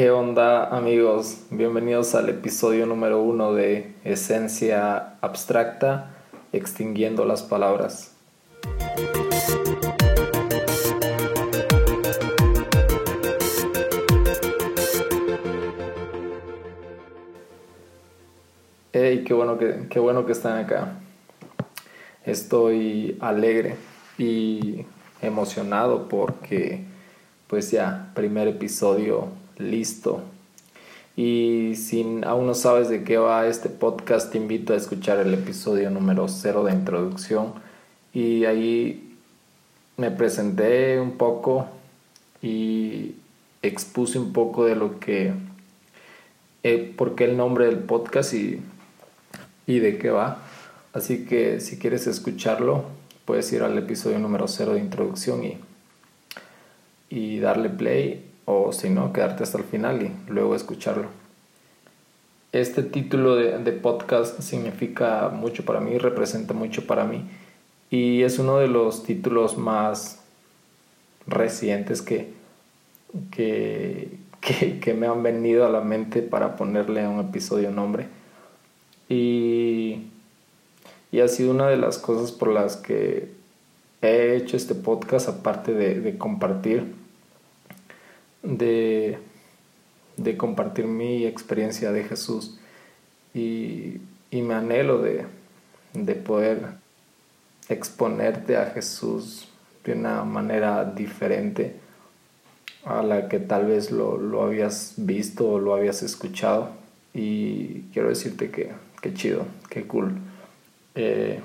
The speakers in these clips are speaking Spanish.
¿Qué onda amigos? Bienvenidos al episodio número uno de Esencia Abstracta, extinguiendo las palabras. Hey, qué bueno que, qué bueno que están acá. Estoy alegre y emocionado porque pues ya, primer episodio listo. Y si aún no sabes de qué va este podcast, te invito a escuchar el episodio número 0 de introducción. Y ahí me presenté un poco y expuse un poco de lo que, eh, por qué el nombre del podcast y, y de qué va. Así que si quieres escucharlo, puedes ir al episodio número 0 de introducción y, y darle play o si no, quedarte hasta el final y luego escucharlo. Este título de, de, podcast significa mucho para mí, representa mucho para mí y es uno de los títulos más recientes que, que, que, que me han venido a la mente para ponerle a un episodio nombre. Y, y, ha sido una de las cosas por las que he hecho este podcast, aparte de, de compartir de, de, compartir mi experiencia de Jesús. Y, y me anhelo de, de, poder exponerte a Jesús de una manera diferente a la que tal vez lo, lo habías visto o lo habías escuchado. Y quiero decirte que, que chido, que cool. Eh,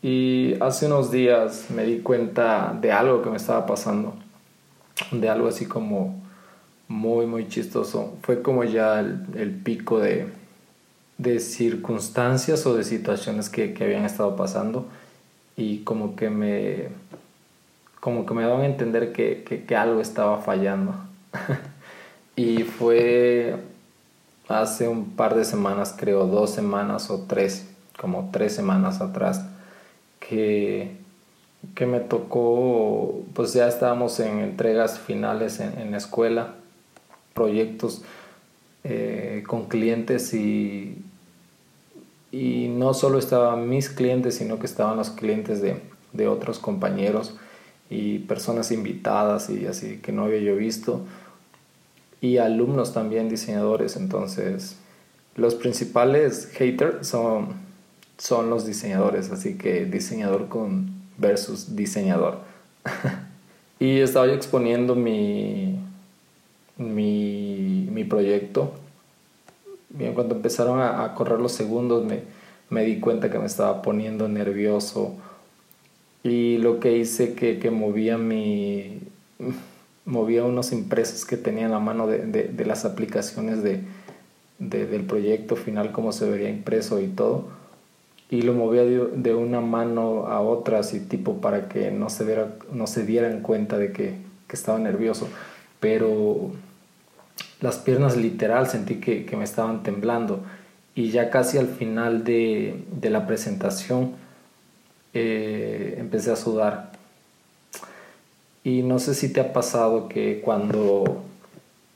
y hace unos días me di cuenta de algo que me estaba pasando de algo así como muy, muy chistoso. Fue como ya el, pico de, de, circunstancias o de situaciones que, que, habían estado pasando y como que me, como que me daban a entender que, que, que algo estaba fallando. y fue hace un par de semanas, creo, dos semanas o tres, como tres semanas atrás, que que me tocó, pues ya estábamos en entregas finales en, la escuela, proyectos eh, con clientes y, y no solo estaban mis clientes, sino que estaban los clientes de, de otros compañeros y personas invitadas y así que no había yo visto y alumnos también diseñadores. Entonces los principales haters son, son los diseñadores así que diseñador con versus diseñador. y estaba yo exponiendo mi, mi, mi proyecto. Bien, cuando empezaron a, correr los segundos me, me, di cuenta que me estaba poniendo nervioso. Y lo que hice que, que movía mi movía unos impresos que tenía en la mano de, de, de las aplicaciones de, del proyecto final, cómo se vería impreso y todo y lo movía de, una mano a otra, así tipo para que no se, viera, no se dieran cuenta de que, que estaba nervioso. Pero las piernas literal sentí que, que, me estaban temblando y ya casi al final de, de la presentación eh, empecé a sudar. Y no sé si te ha pasado que cuando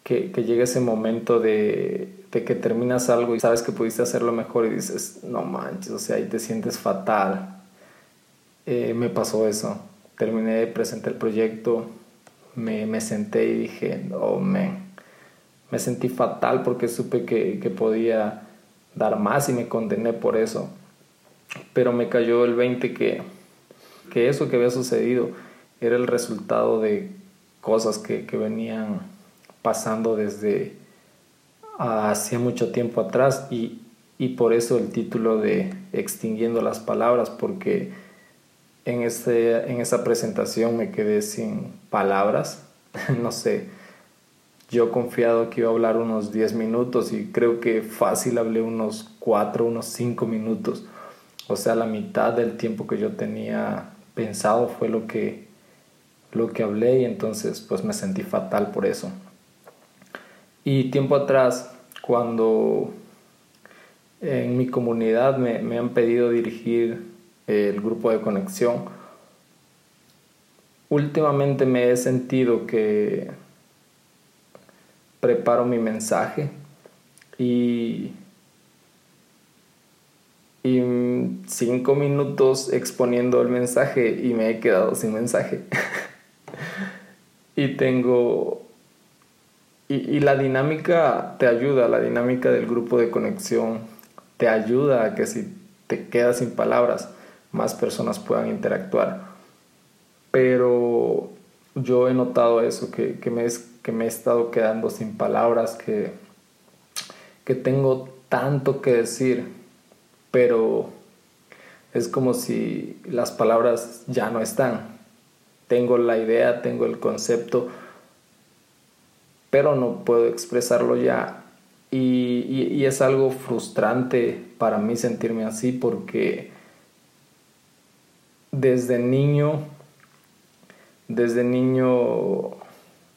que, que llega ese momento de de que terminas algo y sabes que pudiste hacerlo mejor y dices, no manches, o sea, ahí te sientes fatal. Eh, me pasó eso. Terminé, presenté el proyecto, me, me senté y dije, oh, man. Me sentí fatal porque supe que, que podía dar más y me condené por eso. Pero me cayó el 20 que, que eso que había sucedido era el resultado de cosas que, que venían pasando desde hacía mucho tiempo atrás y, y por eso el título de Extinguiendo las Palabras, porque en, este, en esa presentación me quedé sin palabras, no sé, yo confiado que iba a hablar unos 10 minutos y creo que fácil hablé unos 4, unos 5 minutos, o sea, la mitad del tiempo que yo tenía pensado fue lo que, lo que hablé y entonces pues me sentí fatal por eso. Y tiempo atrás, cuando en mi comunidad me, me han pedido dirigir el grupo de conexión, últimamente me he sentido que, preparo mi mensaje y, y cinco minutos exponiendo el mensaje y me he quedado sin mensaje. y tengo... Y, la dinámica te ayuda, la dinámica del grupo de conexión te ayuda a que si te quedas sin palabras, más personas puedan interactuar. Pero yo he notado eso, que, que, me, que me he estado quedando sin palabras, que, que tengo tanto que decir, pero es como si las palabras ya no están. Tengo la idea, tengo el concepto, pero no puedo expresarlo ya. Y, y, es algo frustrante para mí sentirme así porque desde niño desde niño,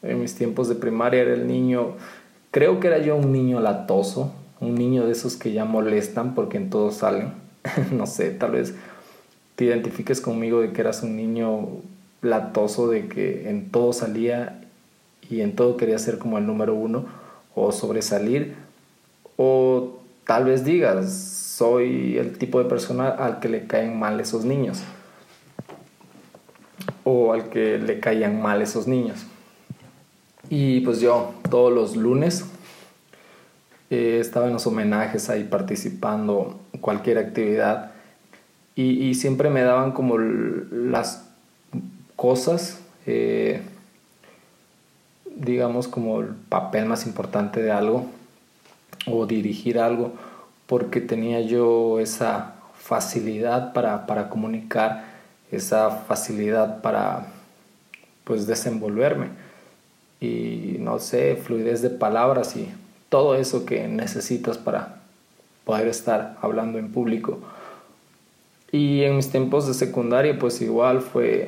en mis tiempos de primaria, era el niño, creo que era yo un niño latoso, un niño de esos que ya molestan porque en todo salen. no sé, tal vez te identifiques conmigo de que eras un niño latoso, de que en todo salía y en todo quería ser como el número uno o sobresalir. O tal vez digas, soy el tipo de persona al que le caen mal esos niños o al que le caían mal esos niños. Y pues yo todos los lunes eh, estaba en los homenajes ahí participando cualquier actividad y, siempre me daban como las cosas, eh, digamos como el papel más importante de algo o dirigir algo porque tenía yo esa facilidad para, para comunicar esa facilidad para pues desenvolverme y no sé, fluidez de palabras y todo eso que necesitas para poder estar hablando en público. Y en mis tiempos de secundaria pues igual fue,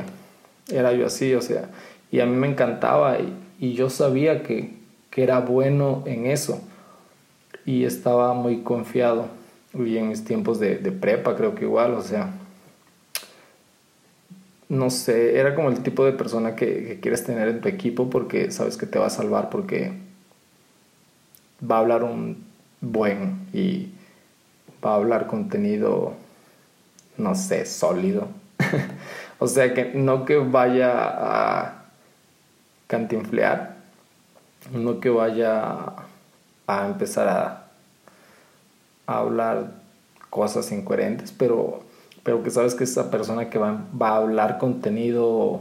era yo así, o sea, y a mí me encantaba y, yo sabía que, que, era bueno en eso y estaba muy confiado. Y en mis tiempos de, prepa creo que igual, o sea, no sé, era como el tipo de persona que, quieres tener en tu equipo porque sabes que te va a salvar, porque va a hablar un buen y va a hablar contenido, no sé, sólido. o sea, que no que vaya a cantinflear, no que vaya a empezar a, hablar cosas incoherentes, pero pero que sabes que es esa persona que va, va a hablar contenido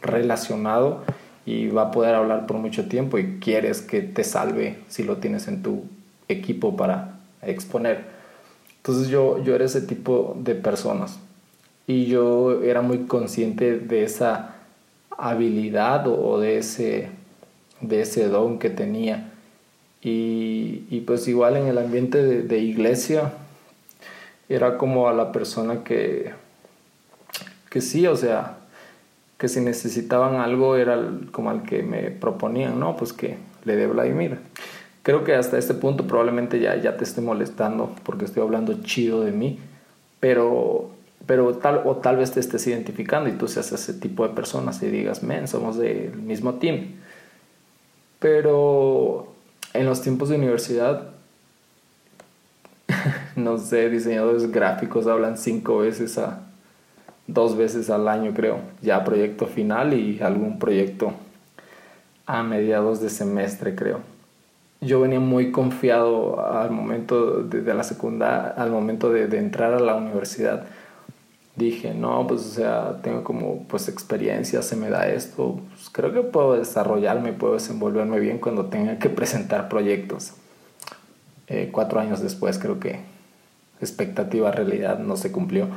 relacionado y va a poder hablar por mucho tiempo y quieres que te salve si lo tienes en tu equipo para exponer. Entonces yo, yo era ese tipo de personas y yo era muy consciente de esa habilidad o de ese, de ese don que tenía. Y, pues igual en el ambiente de, de iglesia, era como a la persona que, que sí, o sea, que si necesitaban algo era como al que me proponían, ¿no? Pues que le dé Vladimir. Creo que hasta este punto probablemente ya, ya te esté molestando porque estoy hablando chido de mí, pero, pero tal, o tal vez te estés identificando y tú seas ese tipo de personas y digas, men, somos del mismo team. Pero en los tiempos de universidad no sé, diseñadores gráficos hablan cinco veces a dos veces al año creo, ya proyecto final y algún proyecto a mediados de semestre creo. Yo venía muy confiado al momento de, la secundaria, al momento de, entrar a la universidad. Dije, no, pues o sea, tengo como pues experiencia, se me da esto, pues, creo que puedo desarrollarme, puedo desenvolverme bien cuando tenga que presentar proyectos. Eh, cuatro años después creo que expectativa realidad no se cumplió.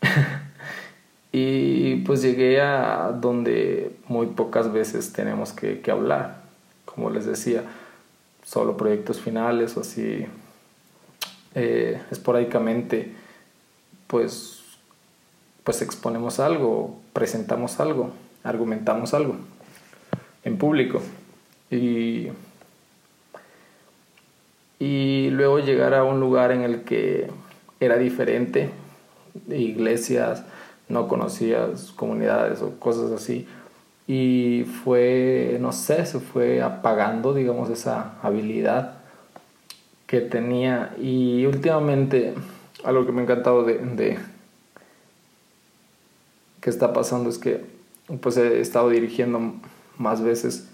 y pues llegué a donde muy pocas veces tenemos que, hablar. Como les decía, solo proyectos finales o así eh, esporádicamente pues, pues exponemos algo, presentamos algo, argumentamos algo en público. Y y luego llegar a un lugar en el que era diferente, iglesias, no conocías comunidades o cosas así. y fue, no sé, se fue apagando, digamos, esa habilidad que tenía. Y últimamente, algo que me ha encantado de, que está pasando es que pues he estado dirigiendo más veces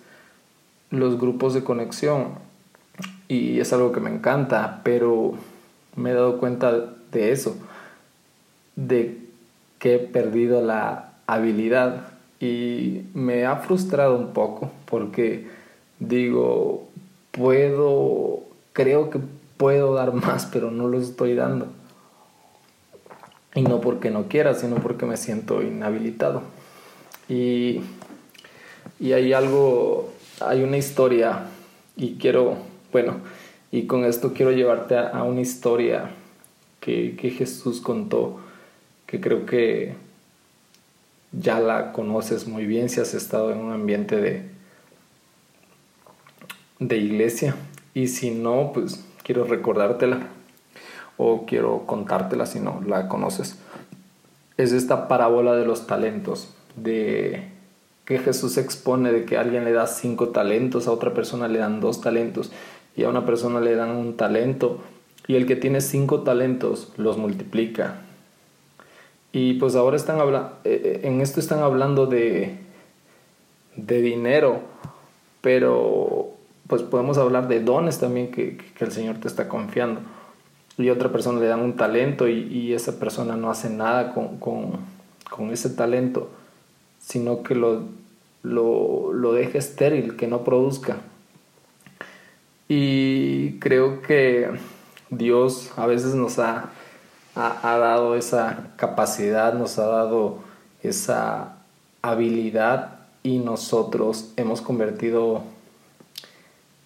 los grupos de conexión y es algo que me encanta, pero me he dado cuenta de eso, de que he perdido la habilidad y me ha frustrado un poco porque digo, puedo, creo que puedo dar más, pero no lo estoy dando. Y no porque no quiera, sino porque me siento inhabilitado. Y, y hay algo, hay una historia y quiero, bueno, y con esto quiero llevarte a, una historia que, que Jesús contó, que creo que ya la conoces muy bien si has estado en un ambiente de, de iglesia. Y si no, pues quiero recordártela o quiero contártela si no la conoces. Es esta parábola de los talentos, de que Jesús expone de que alguien le da cinco talentos, a otra persona le dan dos talentos y a una persona le dan un talento y el que tiene cinco talentos los multiplica. Y pues ahora están hablando, eh, eh, en esto están hablando de, de dinero, pero pues podemos hablar de dones también que, que, el Señor te está confiando. Y otra persona le dan un talento y, y esa persona no hace nada con, con, con ese talento, sino que lo, lo, lo deja estéril, que no produzca. Y creo que Dios a veces nos ha, ha, dado esa capacidad, nos ha dado esa habilidad y nosotros hemos convertido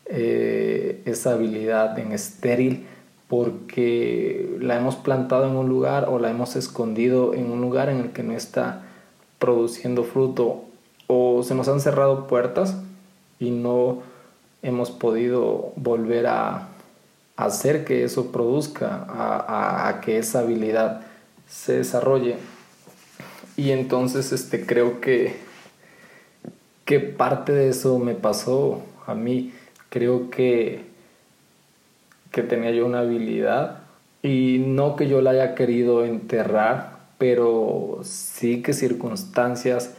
eh, esa habilidad en estéril porque la hemos plantado en un lugar o la hemos escondido en un lugar en el que no está produciendo fruto o se nos han cerrado puertas y no hemos podido volver a hacer que eso produzca, a, que esa habilidad se desarrolle. Y entonces este, creo que, que parte de eso me pasó a mí. Creo que, que tenía yo una habilidad y no que yo la haya querido enterrar, pero sí que circunstancias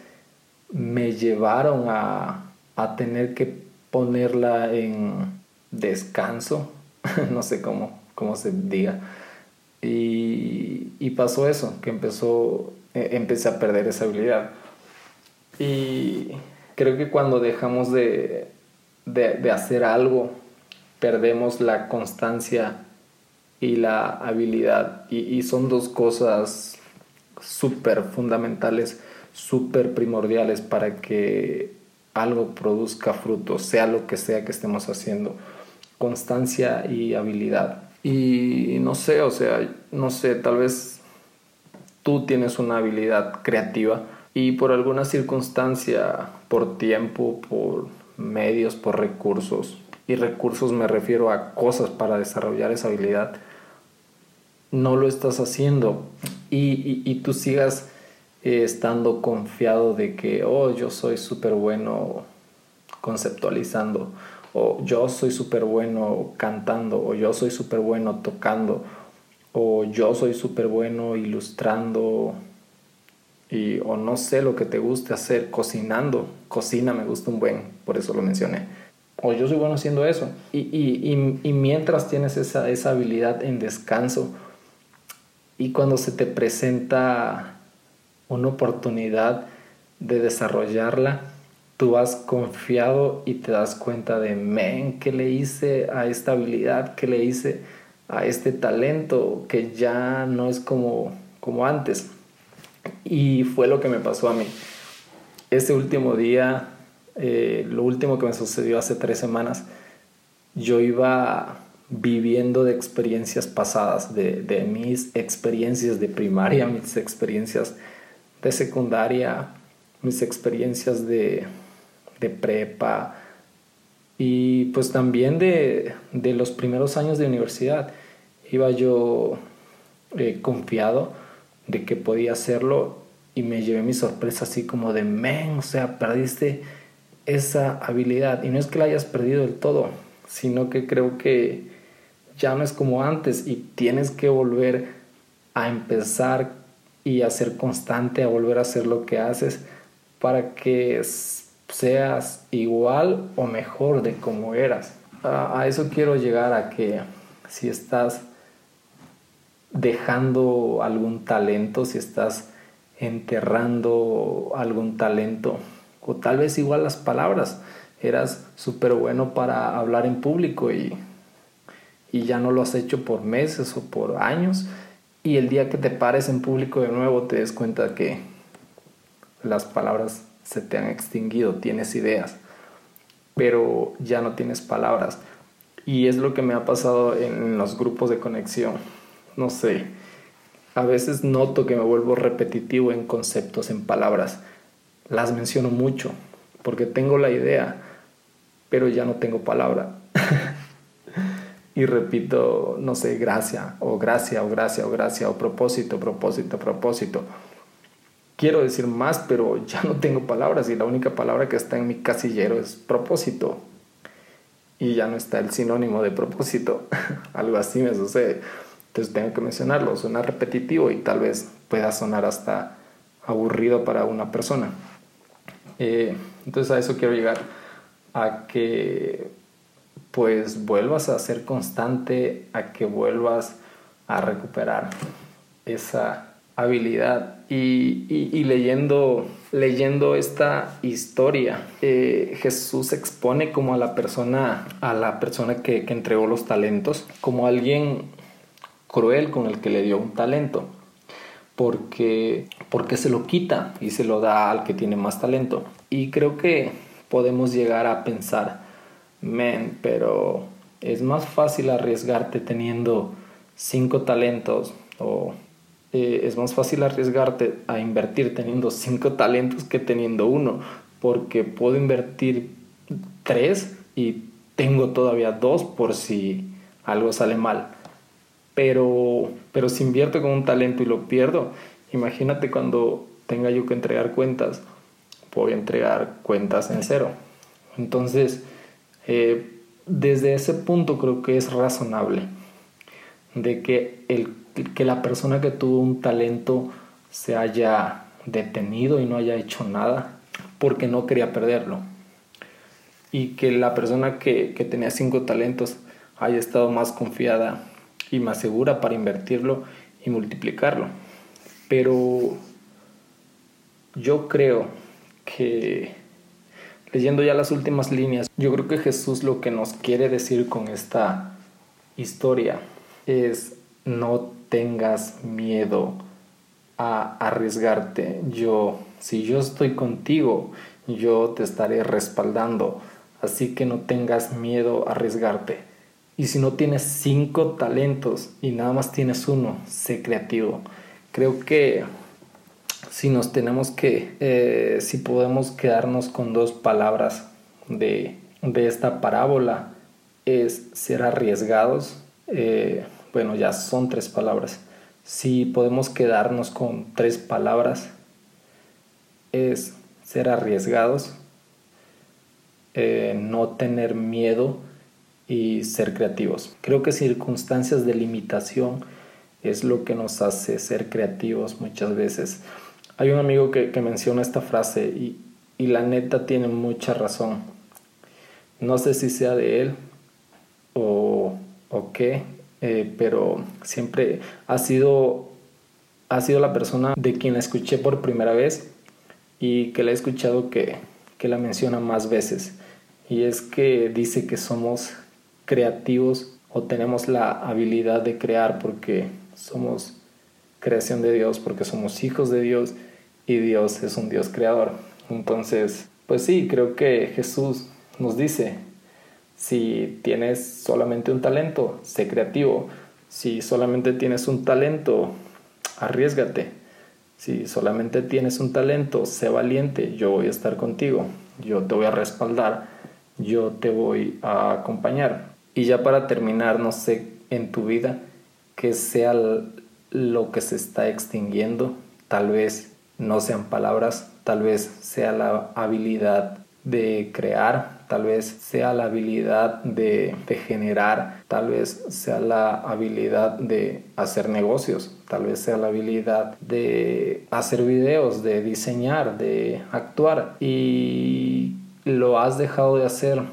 me llevaron a, a tener que ponerla en descanso, no sé cómo, cómo se diga. Y, y pasó eso, que empezó, e, empecé a perder esa habilidad. Y creo que cuando dejamos de, de, de hacer algo, perdemos la constancia y la habilidad. Y, son dos cosas súper fundamentales, súper primordiales para que algo produzca frutos, sea lo que sea que estemos haciendo. Constancia y habilidad. Y no sé, o sea, no sé, tal vez tú tienes una habilidad creativa y por alguna circunstancia, por tiempo, por medios, por recursos, y recursos me refiero a cosas para desarrollar esa habilidad, no lo estás haciendo y, y tú sigas eh, estando confiado de que, oh, yo soy súper bueno conceptualizando, o yo soy súper bueno cantando, o yo soy súper bueno tocando, o yo soy súper bueno ilustrando, y, o no sé lo que te guste hacer, cocinando, cocina me gusta un buen, por eso lo mencioné. O yo soy bueno haciendo eso. Y, y, y, mientras tienes esa, esa habilidad en descanso, y cuando se te presenta una oportunidad de desarrollarla, tú has confiado y te das cuenta de, men, ¿qué le hice a esta habilidad? ¿Qué le hice a este talento que ya no es como, como antes? Y fue lo que me pasó a mí. Ese último día, eh, lo último que me sucedió hace tres semanas, yo iba viviendo de experiencias pasadas, de, mis experiencias de primaria, mis experiencias de secundaria, mis experiencias de, de prepa y pues también de, de, los primeros años de universidad. Iba yo eh, confiado de que podía hacerlo y me llevé mi sorpresa así como de, men, o sea, perdiste esa habilidad. Y no es que la hayas perdido del todo, sino que creo que ya no es como antes y tienes que volver a empezar y a ser constante, a volver a hacer lo que haces para que seas igual o mejor de como eras. A, a eso quiero llegar a que si estás dejando algún talento, si estás enterrando algún talento, o tal vez igual las palabras, eras súper bueno para hablar en público y, y ya no lo has hecho por meses o por años, y el día que te pares en público de nuevo te des cuenta que las palabras se te han extinguido, tienes ideas, pero ya no tienes palabras. Y es lo que me ha pasado en los grupos de conexión. No sé, a veces noto que me vuelvo repetitivo en conceptos, en palabras. Las menciono mucho porque tengo la idea, pero ya no tengo palabra. y repito, no sé, gracia, o gracia, o gracia, o gracia, o propósito, propósito, propósito. Quiero decir más, pero ya no tengo palabras y la única palabra que está en mi casillero es propósito. Y ya no está el sinónimo de propósito. Algo así me sucede. Entonces tengo que mencionarlo, suena repetitivo y tal vez pueda sonar hasta aburrido para una persona. Eh, entonces a eso quiero llegar, a que pues vuelvas a ser constante, a que vuelvas a recuperar esa habilidad. Y, leyendo, leyendo esta historia, eh, Jesús expone como a la persona, a la persona que, que entregó los talentos, como alguien cruel con el que le dio un talento, porque, porque se lo quita y se lo da al que tiene más talento. Y creo que podemos llegar a pensar, men, pero es más fácil arriesgarte teniendo cinco talentos o eh, es más fácil arriesgarte a invertir teniendo cinco talentos que teniendo uno, porque puedo invertir tres y tengo todavía dos por si algo sale mal pero, pero si invierto con un talento y lo pierdo, imagínate cuando tenga yo que entregar cuentas, voy a entregar cuentas en cero. Entonces, eh, desde ese punto creo que es razonable de que, el, que la persona que tuvo un talento se haya detenido y no haya hecho nada porque no quería perderlo. Y que la persona que, que tenía cinco talentos haya estado más confiada y más segura para invertirlo y multiplicarlo. Pero yo creo que leyendo ya las últimas líneas, yo creo que Jesús lo que nos quiere decir con esta historia es no tengas miedo a arriesgarte. Yo, si yo estoy contigo, yo te estaré respaldando. Así que no tengas miedo a arriesgarte. Y si no tienes cinco talentos y nada más tienes uno, sé creativo. Creo que si nos tenemos que, eh, si podemos quedarnos con dos palabras de, esta parábola, es ser arriesgados. Eh, bueno, ya son tres palabras. Si podemos quedarnos con tres palabras, es ser arriesgados, eh, no tener miedo y ser creativos. Creo que circunstancias de limitación es lo que nos hace ser creativos muchas veces. Hay un amigo que, menciona esta frase y, la neta tiene mucha razón. No sé si sea de él o, o qué, eh, pero siempre ha sido, ha sido la persona de quien la escuché por primera vez y que la he escuchado que, que la menciona más veces. Y es que dice que somos creativos o tenemos la habilidad de crear porque somos creación de Dios, porque somos hijos de Dios y Dios es un Dios creador. Entonces, pues sí, creo que Jesús nos dice, si tienes solamente un talento, sé creativo. Si solamente tienes un talento, arriesgate. Si solamente tienes un talento, sé valiente, yo voy a estar contigo, yo te voy a respaldar, yo te voy a acompañar. Y ya para terminar, no sé, en tu vida, que sea lo que se está extinguiendo, tal vez no sean palabras, tal vez sea la habilidad de crear, tal vez sea la habilidad de, generar, tal vez sea la habilidad de hacer negocios, tal vez sea la habilidad de hacer videos, de diseñar, de actuar. Y lo has dejado de hacer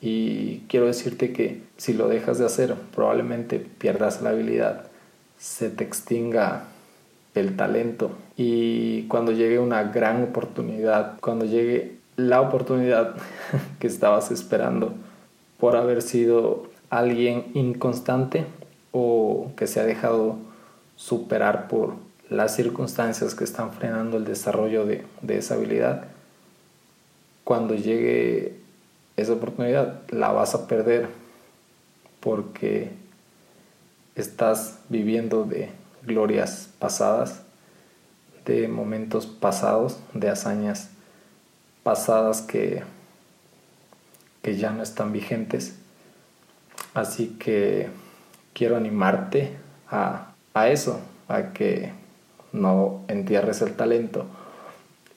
y quiero decirte que si lo dejas de hacer probablemente pierdas la habilidad, se te extinga el talento. Y cuando llegue una gran oportunidad, cuando llegue la oportunidad que estabas esperando por haber sido alguien inconstante o que se ha dejado superar por las circunstancias que están frenando el desarrollo de, esa habilidad, cuando llegue esa oportunidad la vas a perder porque estás viviendo de glorias pasadas, de momentos pasados, de hazañas pasadas que, que ya no están vigentes. Así que quiero animarte a, a eso, a que no entierres el talento.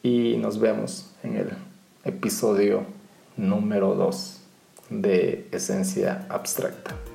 Y nos vemos en el episodio número 2 de Esencia Abstracta.